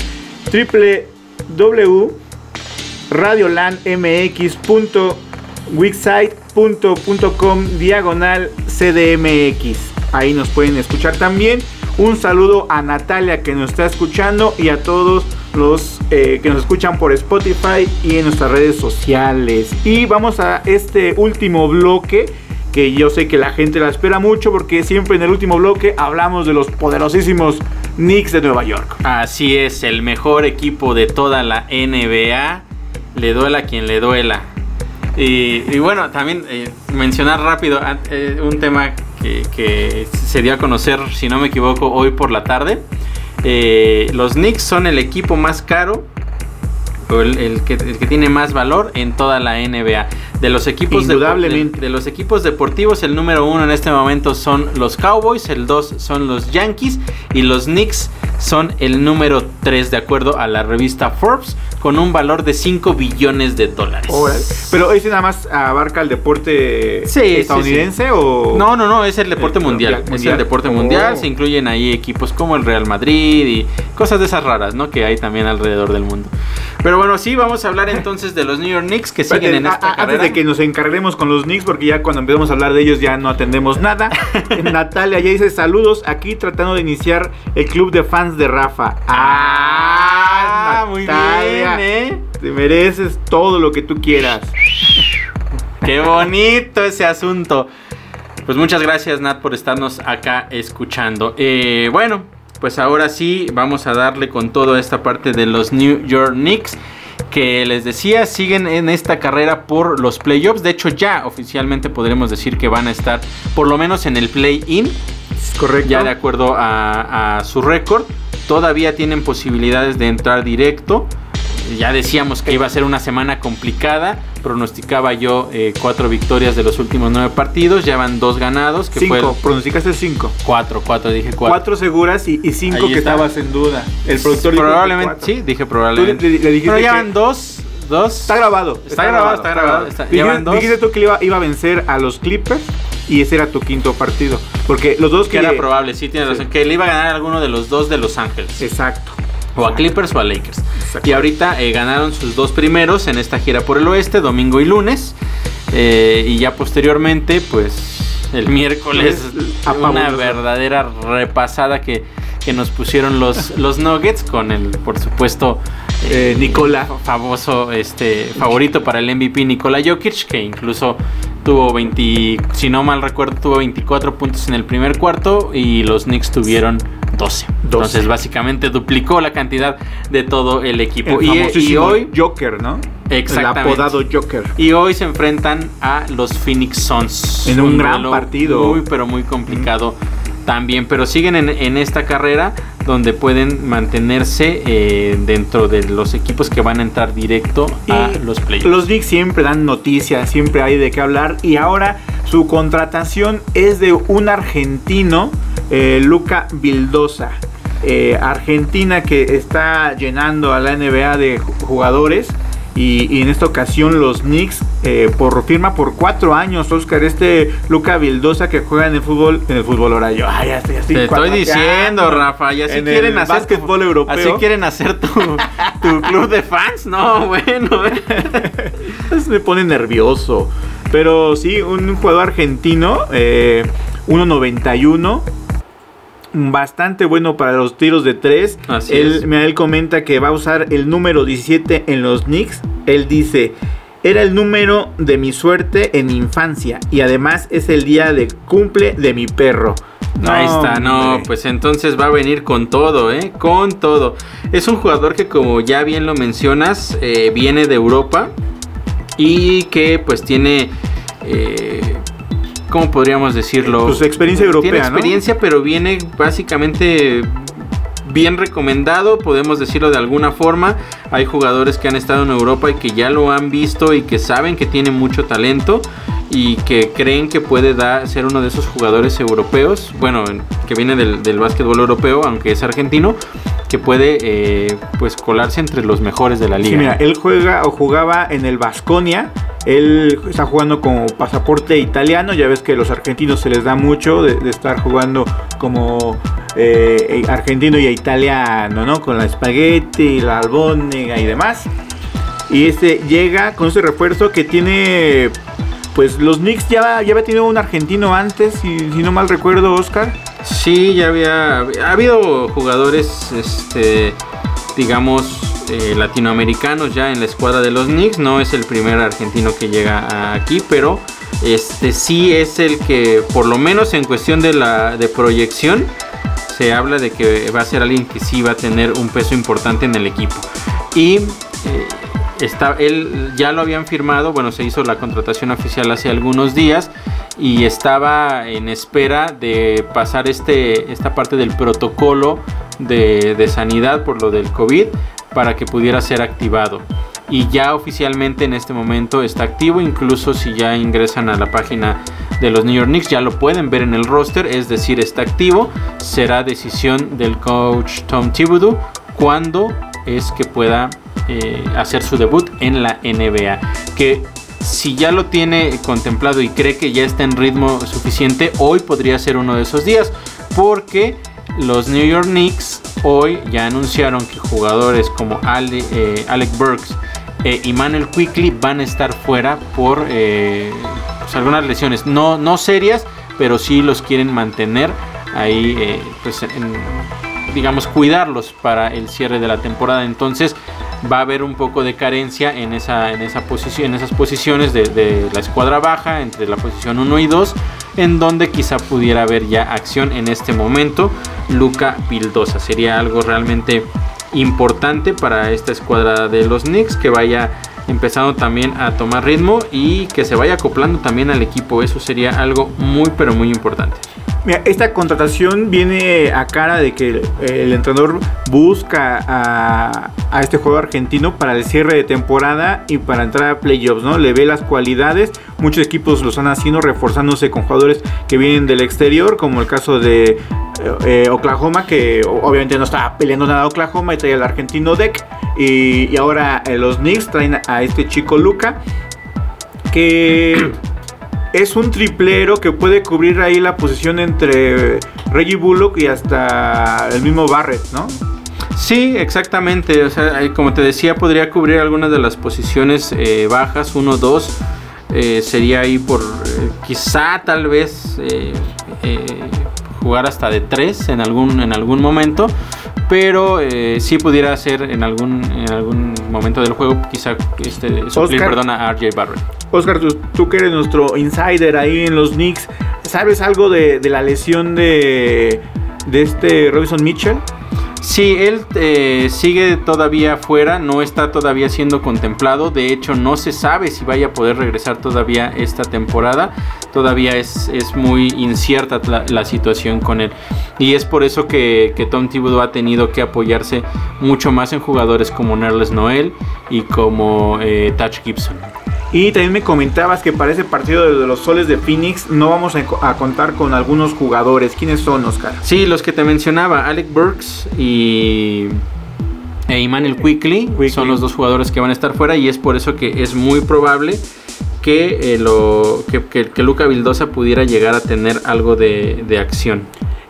www.radiolandmx.wixsite.com diagonal CDMX. Ahí nos pueden escuchar también. Un saludo a Natalia que nos está escuchando y a todos los eh, que nos escuchan por Spotify y en nuestras redes sociales. Y vamos a este último bloque que yo sé que la gente la espera mucho porque siempre en el último bloque hablamos de los poderosísimos Knicks de Nueva York. Así es, el mejor equipo de toda la NBA. Le duela a quien le duela. Y, bueno, también eh, mencionar rápido ah, eh, un tema que, se dio a conocer, si no me equivoco, hoy por la tarde. Eh, los Knicks son el equipo más caro, o el que, el que tiene más valor en toda la NBA. De los equipos Indudablemente. de, de los equipos deportivos, el número uno en este momento son los Cowboys, el dos son los Yankees y los Knicks son el número 3 de acuerdo a la revista Forbes con un valor de 5 billones de dólares. Pero ese nada más abarca el deporte Sí, sí, estadounidense o No, no, no, es el deporte El mundial. mundial. Es el deporte mundial. Oh. Se incluyen ahí equipos como el Real Madrid y cosas de esas raras, ¿no? Que hay también alrededor del mundo. Pero bueno, sí, vamos a hablar entonces de los New York Knicks que siguen en esta a- antes carrera. de que nos encarguemos con los Knicks, porque ya cuando empezamos a hablar de ellos ya no atendemos nada. Natalia ya dice saludos aquí tratando de iniciar el club de fans de Rafa. Ah, muy bien, ¿eh? Te mereces todo lo que tú quieras. Qué bonito ese asunto. Pues muchas gracias, Nat, por estarnos acá escuchando. Eh, bueno, pues ahora sí, vamos a darle con toda esta parte de los New York Knicks. Que les decía, siguen en esta carrera por los playoffs. De hecho, ya oficialmente podremos decir que van a estar por lo menos en el play-in. Correcto. Ya de acuerdo a, a su récord. Todavía tienen posibilidades de entrar directo. Ya decíamos que iba a ser una semana complicada. Pronosticaba yo eh, cuatro victorias de los últimos nueve partidos. Ya van dos ganados. Que fue el- cinco, pronosticaste cinco. cuatro, cuatro, dije cuatro. Cuatro seguras y, y cinco Ahí que está. estabas en duda. El productor Probablemente, sí, dije probablemente. Tú le- le dijiste Pero ya que- van dos. Dos. Está grabado. Está grabado, está grabado, está- Dijiste, llevan dos. dijiste tú que iba a vencer a los Clippers y ese era tu quinto partido. Porque los dos Que era probable, sí, tienes Sí. razón. Que le iba a ganar a alguno de los dos de Los Ángeles. Exacto. O a Clippers o a Lakers. Exacto. Y ahorita eh, ganaron sus dos primeros en esta gira por el oeste, domingo y lunes. Eh, y ya posteriormente, pues el miércoles, una verdadera repasada que, que nos pusieron los, los Nuggets con el, por supuesto, Eh, Nicola. famoso este favorito para el MVP Nikola Jokic, que incluso tuvo 20, si no mal recuerdo, tuvo 24 puntos en el primer cuarto y los Knicks tuvieron 12. Entonces, básicamente duplicó la cantidad de todo el equipo. El Y, y hoy Joker, ¿no? Exactamente. El apodado Joker. y hoy se enfrentan a los Phoenix Suns. En un gran duelo partido. Muy, pero muy complicado también. Pero siguen en, en esta carrera donde pueden mantenerse eh, dentro de los equipos que van a entrar directo a los playoffs. Los Knicks siempre dan noticias, siempre hay de qué hablar. Y ahora su contratación es de un argentino, eh, Luca Vildosa. Eh, Argentina que está llenando a la NBA de ju- jugadores. Y, y en esta ocasión los Knicks eh, por firma por cuatro años, Oscar, este Luca Vildosa que juega en el fútbol, en el fútbol ahora yo, ay, ya estoy, Te estoy diciendo, Rafa, y así En quieren el hacer tu- europeo. Así quieren hacer tu, tu club de fans. No, bueno. eh. Me pone nervioso. Pero sí, un jugador argentino, eh, 1.91. Bastante bueno para los tiros de 3. Así él, es. él comenta que va a usar el número 17 en los Knicks. Él dice, era el número de mi suerte en mi infancia. Y además es el día de cumple de mi perro. Ahí está, no, hombre. pues entonces va a venir con todo, ¿eh? Con todo. Es un jugador que como ya bien lo mencionas, eh, viene de Europa y que pues tiene, eh, ¿cómo podríamos decirlo? Pues experiencia europea, Tiene ¿no? experiencia, pero viene básicamente bien recomendado, podemos decirlo de alguna forma. Hay jugadores que han estado en Europa y que ya lo han visto y que saben que tiene mucho talento y que creen que puede dar, ser uno de esos jugadores europeos, bueno, en- que viene del, del básquetbol europeo, aunque es argentino, que puede eh, pues colarse entre los mejores de la liga. Sí, mira, él juega o jugaba en el Vasconia. Él está jugando como pasaporte italiano. Ya ves que a los argentinos se les da mucho de, de estar jugando como eh, argentino y italiano, ¿no? Con la espagueti, la albóndiga y demás. Y este llega con ese refuerzo que tiene. Pues los Knicks ya, ya había tenido un argentino antes, si, si no mal recuerdo, Oscar. Sí, ya había ha habido jugadores, este, digamos, eh, latinoamericanos ya en la escuadra de los Knicks. No es el primer argentino que llega aquí, pero este sí es el que, por lo menos en cuestión de la proyección, se habla de que va a ser alguien que sí va a tener un peso importante en el equipo. Y eh, está, él ya lo habían firmado, bueno, se hizo la contratación oficial hace algunos días y estaba en espera de pasar este, esta parte del protocolo de, de sanidad por lo del COVID para que pudiera ser activado. Y ya oficialmente en este momento está activo, incluso si ya ingresan a la página de los New York Knicks, ya lo pueden ver en el roster, es decir, está activo. Será decisión del coach Tom Thibodeau cuándo es que pueda eh, hacer su debut en la NBA. Que si ya lo tiene contemplado y cree que ya está en ritmo suficiente, hoy podría ser uno de esos días. Porque los New York Knicks hoy ya anunciaron que jugadores como Ale- eh, Alec Burks eh, y Manuel Quickly van a estar fuera por pues, algunas lesiones. No, no serias, pero sí los quieren mantener ahí, pues, digamos, cuidarlos para el cierre de la temporada. Entonces va a haber un poco de carencia en esa, en esa posición, en esas posiciones de, la escuadra baja, entre la posición 1 y 2, en donde quizá pudiera haber ya acción en este momento. Luca Vildosa sería algo realmente importante para esta escuadra de los Knicks que vaya empezando también a tomar ritmo y que se vaya acoplando también al equipo. Eso sería algo muy pero muy importante. Mira, esta contratación viene a cara de que el, entrenador busca a, a este jugador argentino para el cierre de temporada y para entrar a playoffs, ¿no? Le ve las cualidades. Muchos equipos lo están haciendo reforzándose con jugadores que vienen del exterior, como el caso de eh, eh, Oklahoma, que obviamente no está peleando nada Oklahoma y trae al argentino Deck. Y, y ahora eh, los Knicks traen a este chico Luca, que es un triplero que puede cubrir ahí la posición entre Reggie Bullock y hasta el mismo Barrett, ¿no? Sí, exactamente. O sea, eh, como te decía, podría cubrir algunas de las posiciones eh, bajas, 1, 2. sería ahí por eh, quizá tal vez eh, eh, jugar hasta de 3 en algún, en algún momento. Pero eh, sí pudiera ser en algún, en algún momento del juego, quizá este, suplir Oscar. perdón, a RJ Barrett. Oscar, tú, tú que eres nuestro insider ahí en los Knicks, ¿sabes algo de, de la lesión de, de este Robinson Mitchell? Sí, él eh, sigue todavía fuera, no está todavía siendo contemplado. De hecho, no se sabe si vaya a poder regresar todavía esta temporada. Todavía es, es muy incierta la, situación con él. Y es por eso que, que Tom Thibodeau ha tenido que apoyarse mucho más en jugadores como Nerles Noel y como eh, Touch Gibson. Y también me comentabas que para ese partido de los soles de Phoenix no vamos a, a contar con algunos jugadores. ¿Quiénes son, Oscar? Sí, los que te mencionaba, Alec Burks y e Emmanuel Quickly, Quickly. son los dos jugadores que van a estar fuera y es por eso que es muy probable que, eh, lo, que, que- que Luca Vildosa pudiera llegar a tener algo de, de acción.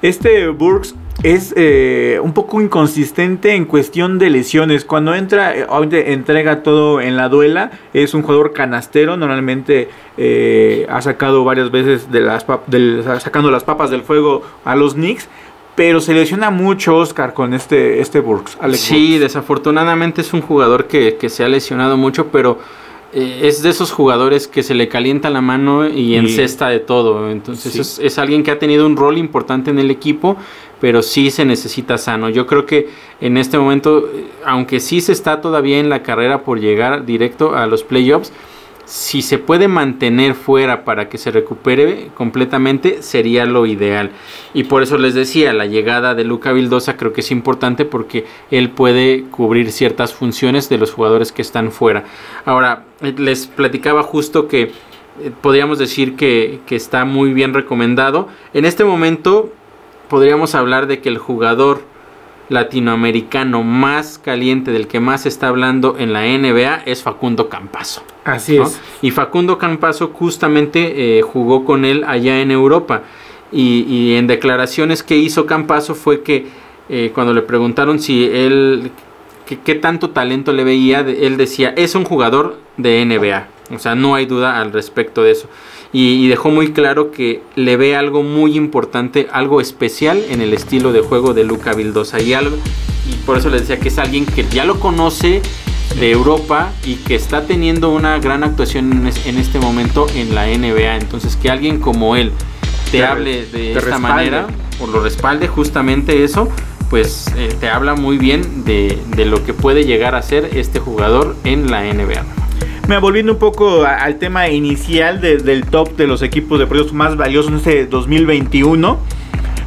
Este Burks es eh, un poco inconsistente en cuestión de lesiones. Cuando entra, eh, entrega todo en la duela. Es un jugador canastero. Normalmente eh, ha sacado varias veces de las del- sacando las papas del fuego a los Knicks. Pero se lesiona mucho Oscar con este, este Burks. Alex Sí, Burks. desafortunadamente es un jugador que, que se ha lesionado mucho, pero eh, es de esos jugadores que se le calienta la mano y, encesta de todo. Entonces es, es, alguien que ha tenido un rol importante en el equipo, pero sí se necesita sano. Yo creo que en este momento, eh, aunque sí se está todavía en la carrera por llegar directo a los playoffs, si se puede mantener fuera para que se recupere completamente, sería lo ideal. Y por eso les decía, la llegada de Luca Vildosa creo que es importante porque él puede cubrir ciertas funciones de los jugadores que están fuera. Ahora, eh, les platicaba justo que eh, podríamos decir que, que está muy bien recomendado. En este momento podríamos hablar de que el jugador latinoamericano más caliente del que más se está hablando en la NBA es Facundo Campazo. Así es. Y Facundo Campazo justamente eh, jugó con él allá en Europa. Y, en declaraciones que hizo Campazo fue que eh, cuando le preguntaron si él, qué tanto talento le veía, él decía, es un jugador de NBA. O sea, no hay duda al respecto de eso y, dejó muy claro que le ve algo muy importante, algo especial en el estilo de juego de Luca Vildosa y algo y por eso le decía que es alguien que ya lo conoce de Europa y que está teniendo una gran actuación en, este momento en la NBA. Entonces que alguien como él te, hable de esta manera o lo respalde justamente eso, pues eh, te habla muy bien de, de lo que puede llegar a ser este jugador en la NBA. Me volviendo un poco al tema inicial del top de los equipos de proyectos más valiosos en este 2021.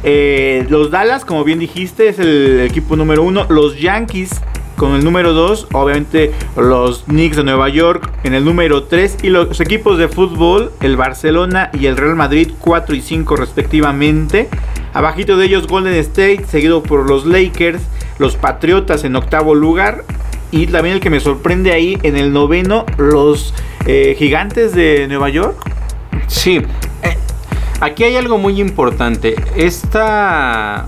Eh, los Dallas, como bien dijiste, es el equipo número uno. Los Yankees con el número 2, obviamente los Knicks de Nueva York en el número 3 y los equipos de fútbol, el Barcelona y el Real Madrid 4 y 5 respectivamente. Abajito de ellos Golden State, seguido por los Lakers, los Patriotas en octavo lugar y también el que me sorprende ahí en el noveno, los eh, gigantes de Nueva York. Sí, eh, aquí hay algo muy importante. Esta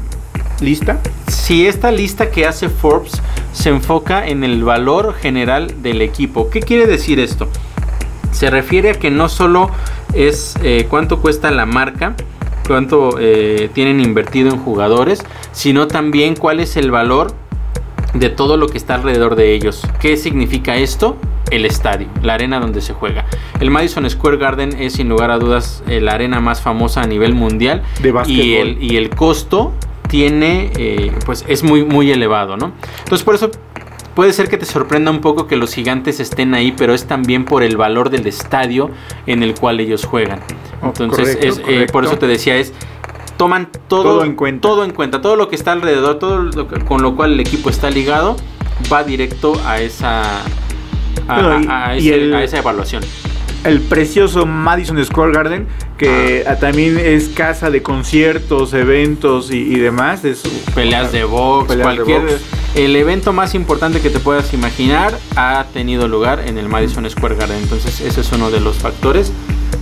lista. Si esta lista que hace Forbes se enfoca en el valor general del equipo. ¿Qué quiere decir esto? Se refiere a que no solo es eh, cuánto cuesta la marca, cuánto tienen invertido en jugadores, sino también cuál es el valor de todo lo que está alrededor de ellos. ¿Qué significa esto? El estadio, la arena donde se juega. El Madison Square Garden es sin lugar a dudas eh, la arena más famosa a nivel mundial. De y el, y el costo tiene, eh, pues es muy, muy elevado, ¿no? Entonces por eso puede ser que te sorprenda un poco que los gigantes estén ahí, pero es también por el valor del estadio en el cual ellos juegan. Oh, Entonces, eh, por eso te decía, es toman todo, en cuenta. todo en cuenta, todo lo que está alrededor, todo lo con lo cual el equipo está ligado, va directo a esa, a, esa evaluación. El precioso Madison Square Garden, que ah. también es casa de conciertos, eventos y, demás. Es, peleas de box, cualquier. El evento más importante que te puedas imaginar ha tenido lugar en el Madison Square Garden. Entonces, ese es uno de los factores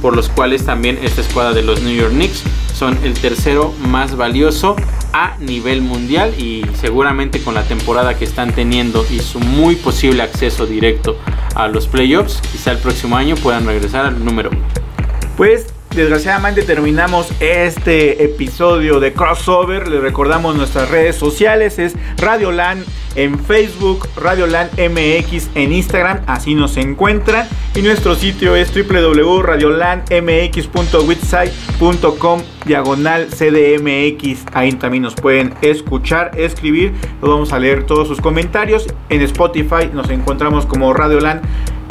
por los cuales también esta escuadra de los New York Knicks son el tercero más valioso a nivel mundial y seguramente con la temporada que están teniendo y su muy posible acceso directo a los playoffs, quizá el próximo año puedan regresar al número uno. Pues desgraciadamente terminamos este episodio de Crossover. Les recordamos nuestras redes sociales, es Radio LAN en Facebook, Radio LAN MX en Instagram, así nos encuentran. Y nuestro sitio es www.radiolanmx.witsite.com diagonal CDMX. Ahí también nos pueden escuchar, escribir. Vamos a leer todos sus comentarios. En Spotify nos encontramos como Radio LAN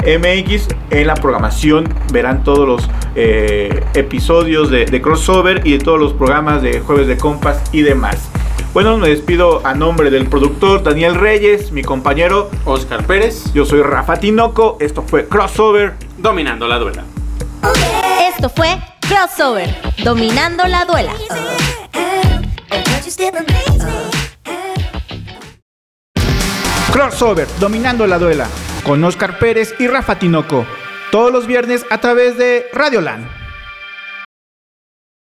MX en la programación verán todos los eh, episodios de, de, crossover y de todos los programas de jueves de compas y demás. Bueno, me despido a nombre del productor Daniel Reyes, mi compañero Oscar Pérez. Yo soy Rafa Tinoco. Esto fue Crossover. Dominando la duela. Esto fue Crossover. Dominando la duela. Crossover. Dominando la duela con Oscar Pérez y Rafa Tinoco. Todos los viernes a través de Radio LAN.